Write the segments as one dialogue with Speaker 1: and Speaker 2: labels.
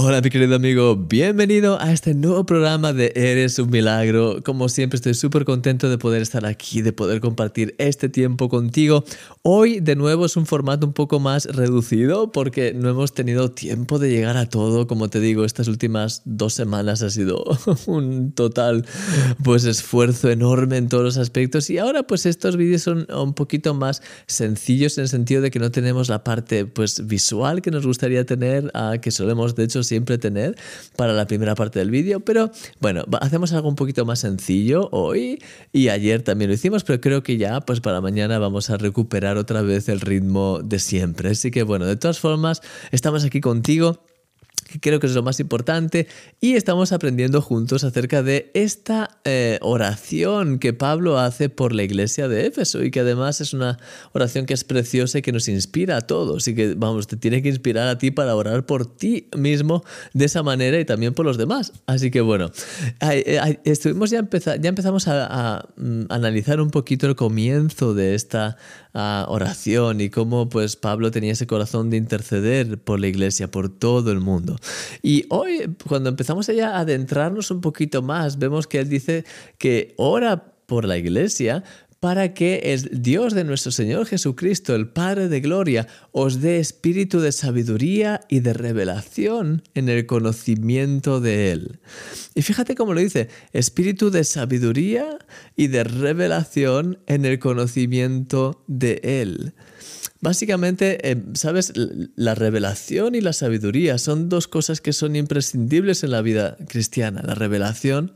Speaker 1: Hola mi querido amigo, bienvenido a este nuevo programa de Eres un Milagro. Como siempre estoy súper contento de poder estar aquí, de poder compartir este tiempo contigo. Hoy de nuevo es un formato un poco más reducido porque no hemos tenido tiempo de llegar a todo. Como te digo, estas últimas dos semanas ha sido un total pues esfuerzo enorme en todos los aspectos y ahora pues estos vídeos son un poquito más sencillos en el sentido de que no tenemos la parte pues visual que nos gustaría tener, ah, que solemos de hecho siempre tener para la primera parte del vídeo, pero bueno, hacemos algo un poquito más sencillo hoy y ayer también lo hicimos, pero creo que ya pues para mañana vamos a recuperar otra vez el ritmo de siempre. Así que bueno, de todas formas, estamos aquí contigo que creo que es lo más importante, y estamos aprendiendo juntos acerca de esta eh, oración que Pablo hace por la iglesia de Éfeso y que además es una oración que es preciosa y que nos inspira a todos y que, vamos, te tiene que inspirar a ti para orar por ti mismo de esa manera y también por los demás. Así que bueno, estuvimos ya, ya empezamos a, mm, analizar un poquito el comienzo de esta oración y cómo pues Pablo tenía ese corazón de interceder por la iglesia, por todo el mundo. Y hoy, cuando empezamos a adentrarnos un poquito más, vemos que él dice que ora por la iglesia para que el Dios de nuestro Señor Jesucristo, el Padre de Gloria, os dé espíritu de sabiduría y de revelación en el conocimiento de Él. Y fíjate cómo lo dice, espíritu de sabiduría y de revelación en el conocimiento de Él. Básicamente, eh, ¿sabes? La revelación y la sabiduría son dos cosas que son imprescindibles en la vida cristiana. La revelación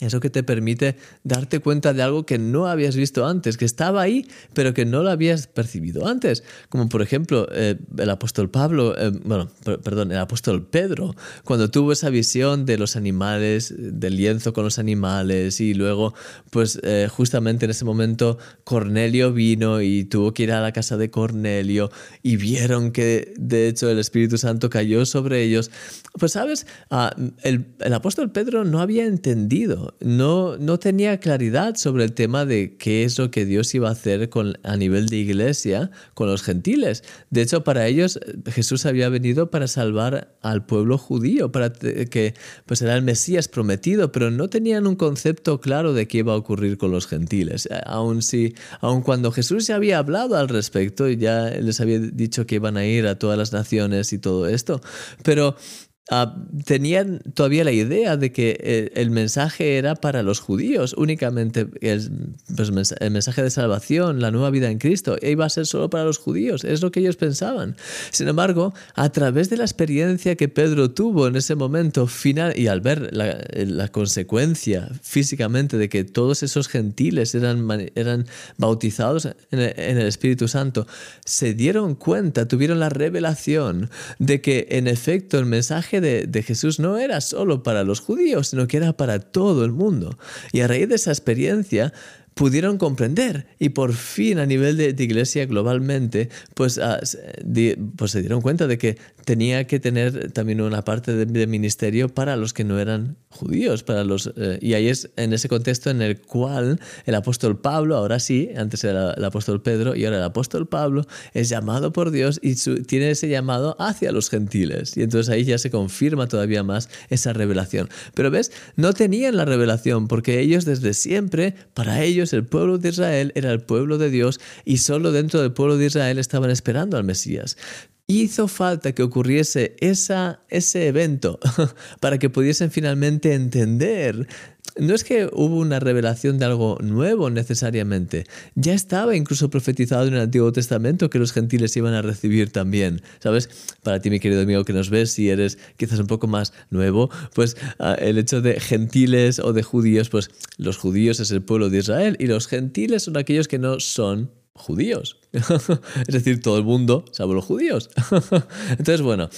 Speaker 1: eso que te permite darte cuenta de algo que no habías visto antes, que estaba ahí, pero que no lo habías percibido antes. Como por ejemplo eh, el apóstol Pablo, eh, bueno, perdón, el apóstol Pedro, cuando tuvo esa visión de los animales, del lienzo con los animales, y luego, pues eh, justamente en ese momento Cornelio vino y tuvo que ir a la casa de Cornelio y vieron que de hecho el Espíritu Santo cayó sobre ellos. Pues sabes, ah, el, el apóstol Pedro no había entendido no, no tenía claridad sobre el tema de qué es lo que Dios iba a hacer a nivel de iglesia con los gentiles. De hecho, para ellos Jesús había venido para salvar al pueblo judío, para que pues era el Mesías prometido, pero no tenían un concepto claro de qué iba a ocurrir con los gentiles. Aun, si, aun cuando Jesús ya había hablado al respecto y ya les había dicho que iban a ir a todas las naciones y todo esto, pero Ah, tenían todavía la idea de que eh, el, mensaje era para los judíos, únicamente el, pues, el, mensaje de salvación, la nueva vida en Cristo, iba a ser solo para los judíos, es lo que ellos pensaban. Sin embargo, a través de la experiencia que Pedro tuvo en ese momento final y al ver la, consecuencia físicamente de que todos esos gentiles eran, eran bautizados en el, en el Espíritu Santo, se dieron cuenta, tuvieron la revelación de que en efecto el mensaje de, Jesús no era solo para los judíos, sino que era para todo el mundo. Y a raíz de esa experiencia, pudieron comprender y por fin a nivel de, iglesia globalmente, pues, ah, pues, se dieron cuenta de que tenía que tener también una parte de, ministerio para los que no eran judíos, para los, eh, y ahí es en ese contexto en el cual el apóstol Pablo, ahora sí, antes era el apóstol Pedro y ahora el apóstol Pablo, es llamado por Dios y tiene ese llamado hacia los gentiles. Y entonces ahí ya se confirma todavía más esa revelación. Pero ves, no tenían la revelación porque ellos desde siempre, para ellos, el pueblo de Israel era el pueblo de Dios y solo dentro del pueblo de Israel estaban esperando al Mesías. Hizo falta que ocurriese esa, ese evento para que pudiesen finalmente entender. No es que hubo una revelación de algo nuevo necesariamente, ya estaba incluso profetizado en el Antiguo Testamento que los gentiles iban a recibir también, ¿sabes? Para ti, mi querido amigo que nos ves, si eres quizás un poco más nuevo, pues ah, el hecho de gentiles o de judíos, pues los judíos es el pueblo de Israel y los gentiles son aquellos que no son judíos. es decir, todo el mundo, salvo los judíos. Entonces, bueno,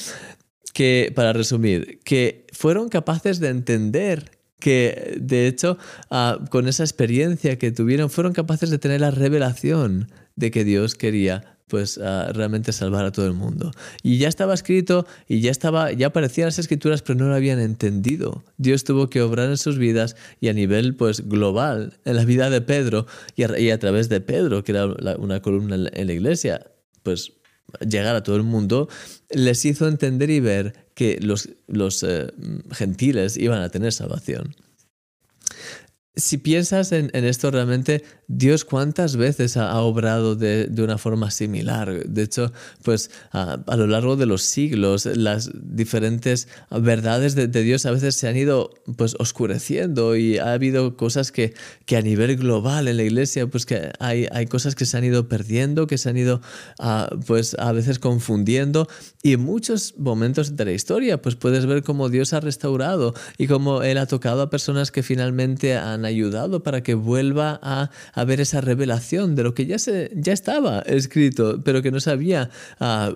Speaker 1: que para resumir, que fueron capaces de entender que de hecho ah, con esa experiencia que tuvieron fueron capaces de tener la revelación de que Dios quería pues ah, realmente salvar a todo el mundo. Y ya estaba escrito y ya estaba ya aparecían las escrituras, pero no lo habían entendido. Dios tuvo que obrar en sus vidas y a nivel pues global en la vida de Pedro y a, través de Pedro, que era una columna en la iglesia, pues llegar a todo el mundo, les hizo entender y ver que los, los eh, gentiles iban a tener salvación si piensas en, esto realmente, Dios cuántas veces ha, obrado de, una forma similar. De hecho, pues a, lo largo de los siglos, las diferentes verdades de, Dios a veces se han ido pues oscureciendo y ha habido cosas que, que a nivel global en la iglesia, pues que hay, hay cosas que se han ido perdiendo, que se han ido pues a veces confundiendo y en muchos momentos de la historia, pues puedes ver cómo Dios ha restaurado y cómo Él ha tocado a personas que finalmente han ayudado para que vuelva a, ver esa revelación de lo que ya, se, ya estaba escrito, pero que no sabía, uh,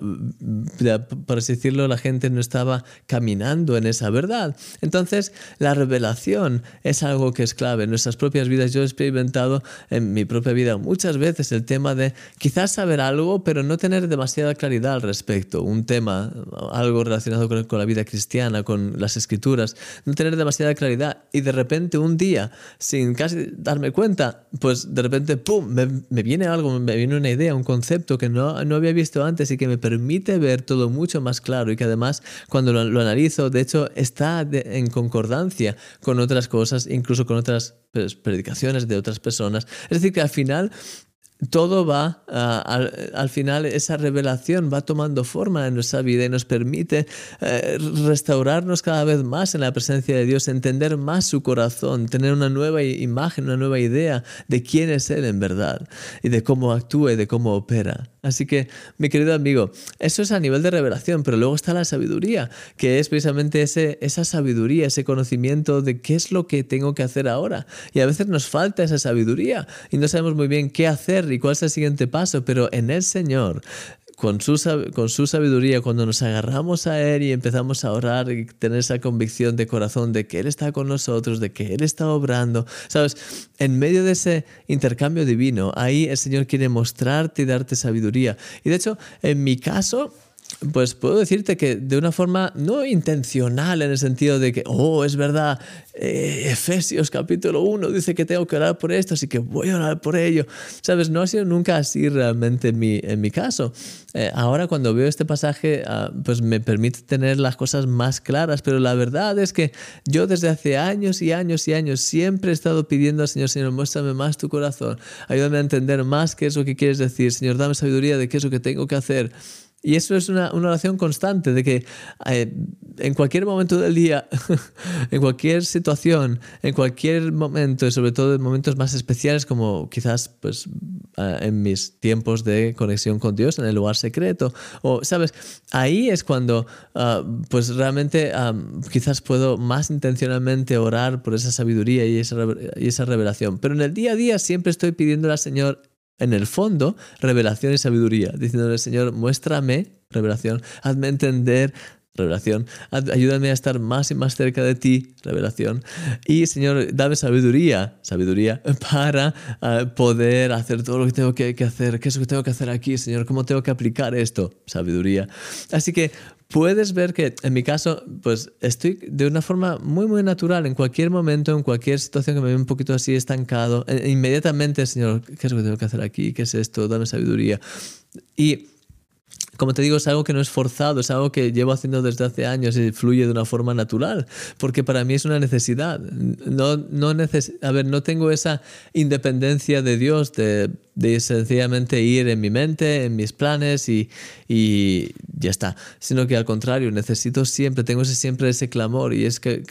Speaker 1: por así decirlo, la gente no estaba caminando en esa verdad. Entonces, la revelación es algo que es clave. En nuestras propias vidas, yo he experimentado en mi propia vida muchas veces el tema de quizás saber algo, pero no tener demasiada claridad al respecto. Un tema, algo relacionado con, con la vida cristiana, con las escrituras, no tener demasiada claridad y de repente un día sin casi darme cuenta, pues de repente, ¡pum!, me, viene algo, me viene una idea, un concepto que no, no, había visto antes y que me permite ver todo mucho más claro y que además cuando lo, analizo, de hecho, está en concordancia con otras cosas, incluso con otras pues, predicaciones de otras personas. Es decir, que al final todo va, ah, al, final esa revelación va tomando forma en nuestra vida y nos permite eh, restaurarnos cada vez más en la presencia de Dios, entender más su corazón, tener una nueva imagen, una nueva idea de quién es Él en verdad y de cómo actúa y de cómo opera. Así que, mi querido amigo, eso es a nivel de revelación, pero luego está la sabiduría, que es precisamente ese, esa sabiduría, ese conocimiento de qué es lo que tengo que hacer ahora. Y a veces nos falta esa sabiduría y no sabemos muy bien qué hacer y cuál es el siguiente paso, pero en el Señor con su, con su sabiduría, cuando nos agarramos a Él y empezamos a orar y tener esa convicción de corazón de que Él está con nosotros, de que Él está obrando, ¿sabes? En medio de ese intercambio divino, ahí el Señor quiere mostrarte y darte sabiduría. Y de hecho, en mi caso, pues puedo decirte que de una forma no intencional en el sentido de que, oh, es verdad, eh, Efesios capítulo 1 dice que tengo que orar por esto, así que voy a orar por ello. Sabes, no ha sido nunca así realmente en mi, en mi caso. Eh, ahora cuando veo este pasaje, ah, pues me permite tener las cosas más claras, pero la verdad es que yo desde hace años y años y años siempre he estado pidiendo al Señor, Señor, muéstrame más tu corazón, ayúdame a entender más qué es lo que quieres decir, Señor, dame sabiduría de qué es lo que tengo que hacer. Y eso es una, oración constante de que eh, en cualquier momento del día, en cualquier situación, en cualquier momento, y sobre todo en momentos más especiales como quizás pues, eh, en mis tiempos de conexión con Dios, en el lugar secreto, o, ¿sabes? Ahí es cuando ah, pues realmente ah, quizás puedo más intencionalmente orar por esa sabiduría y esa, y esa revelación. Pero en el día a día siempre estoy pidiéndole al Señor en el fondo, revelación y sabiduría, diciéndole, Señor, muéstrame, revelación, hazme entender, revelación, ayúdame a estar más y más cerca de ti, revelación, y Señor, dame sabiduría, sabiduría, para eh, poder hacer todo lo que tengo que, que hacer, qué es lo que tengo que hacer aquí, Señor, cómo tengo que aplicar esto, sabiduría. Así que puedes ver que en mi caso, pues estoy de una forma muy, muy natural. En cualquier momento, en cualquier situación que me vea un poquito así estancado, e, inmediatamente, Señor, ¿qué es lo que tengo que hacer aquí? ¿Qué es esto? Dame sabiduría. Y como te digo, es algo que no es forzado, es algo que llevo haciendo desde hace años y fluye de una forma natural, porque para mí es una necesidad. No, no a ver, no tengo esa independencia de Dios de de sencillamente ir en mi mente, en mis planes y, y, ya está, sino que al contrario, necesito siempre, tengo ese, siempre ese clamor y es que,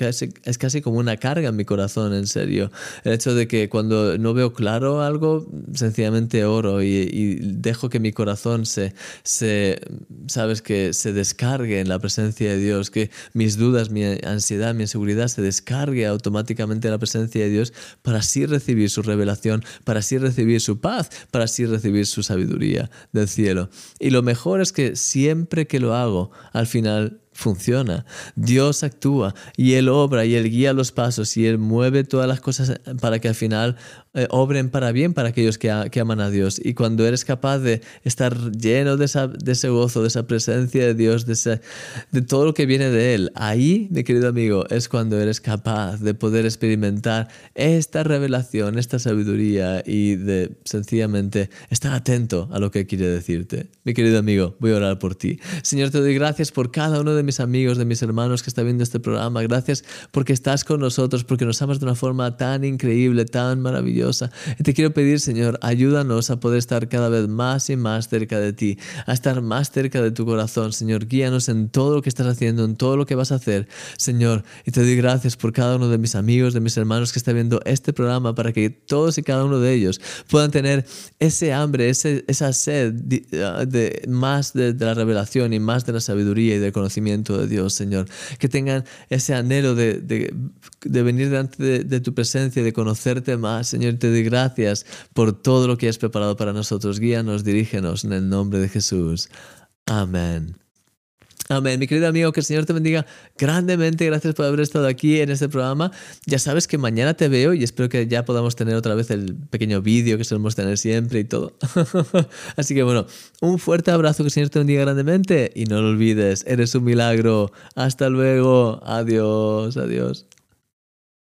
Speaker 1: es casi como una carga en mi corazón, en serio. El hecho de que cuando no veo claro algo, sencillamente oro y, y dejo que mi corazón se, se, sabes, que se descargue en la presencia de Dios, que mis dudas, mi ansiedad, mi inseguridad se descargue automáticamente en la presencia de Dios para así recibir su revelación, para así recibir su paz para así recibir su sabiduría del cielo. Y lo mejor es que siempre que lo hago, al final funciona. Dios actúa y Él obra y Él guía los pasos y Él mueve todas las cosas para que al final eh, obren para bien para aquellos que, aman a Dios. Y cuando eres capaz de estar lleno de, ese gozo, de esa presencia de Dios, de, de todo lo que viene de Él, ahí, mi querido amigo, es cuando eres capaz de poder experimentar esta revelación, esta sabiduría y de sencillamente estar atento a lo que quiere decirte. Mi querido amigo, voy a orar por ti. Señor, te doy gracias por cada uno de mis amigos, de mis hermanos que está viendo este programa. Gracias porque estás con nosotros, porque nos amas de una forma tan increíble, tan maravillosa y te quiero pedir, Señor, ayúdanos a poder estar cada vez más y más cerca de ti, a estar más cerca de tu corazón, Señor. Guíanos en todo lo que estás haciendo, en todo lo que vas a hacer, Señor. Y te doy gracias por cada uno de mis amigos, de mis hermanos que está viendo este programa, para que todos y cada uno de ellos puedan tener ese hambre, ese, esa sed de, más de, la revelación y más de la sabiduría y del conocimiento de Dios, Señor. Que tengan ese anhelo de, de venir delante de, tu presencia, de conocerte más, Te doy gracias por todo lo que has preparado para nosotros. Guíanos, dirígenos en el nombre de Jesús. Amén. Amén. Mi querido amigo, que el Señor te bendiga grandemente. Gracias por haber estado aquí en este programa. Ya sabes que mañana te veo y espero que ya podamos tener otra vez el pequeño vídeo que solemos tener siempre y todo. Así que bueno, un fuerte abrazo, que el Señor te bendiga grandemente y no lo olvides, eres un milagro. Hasta luego. Adiós, adiós.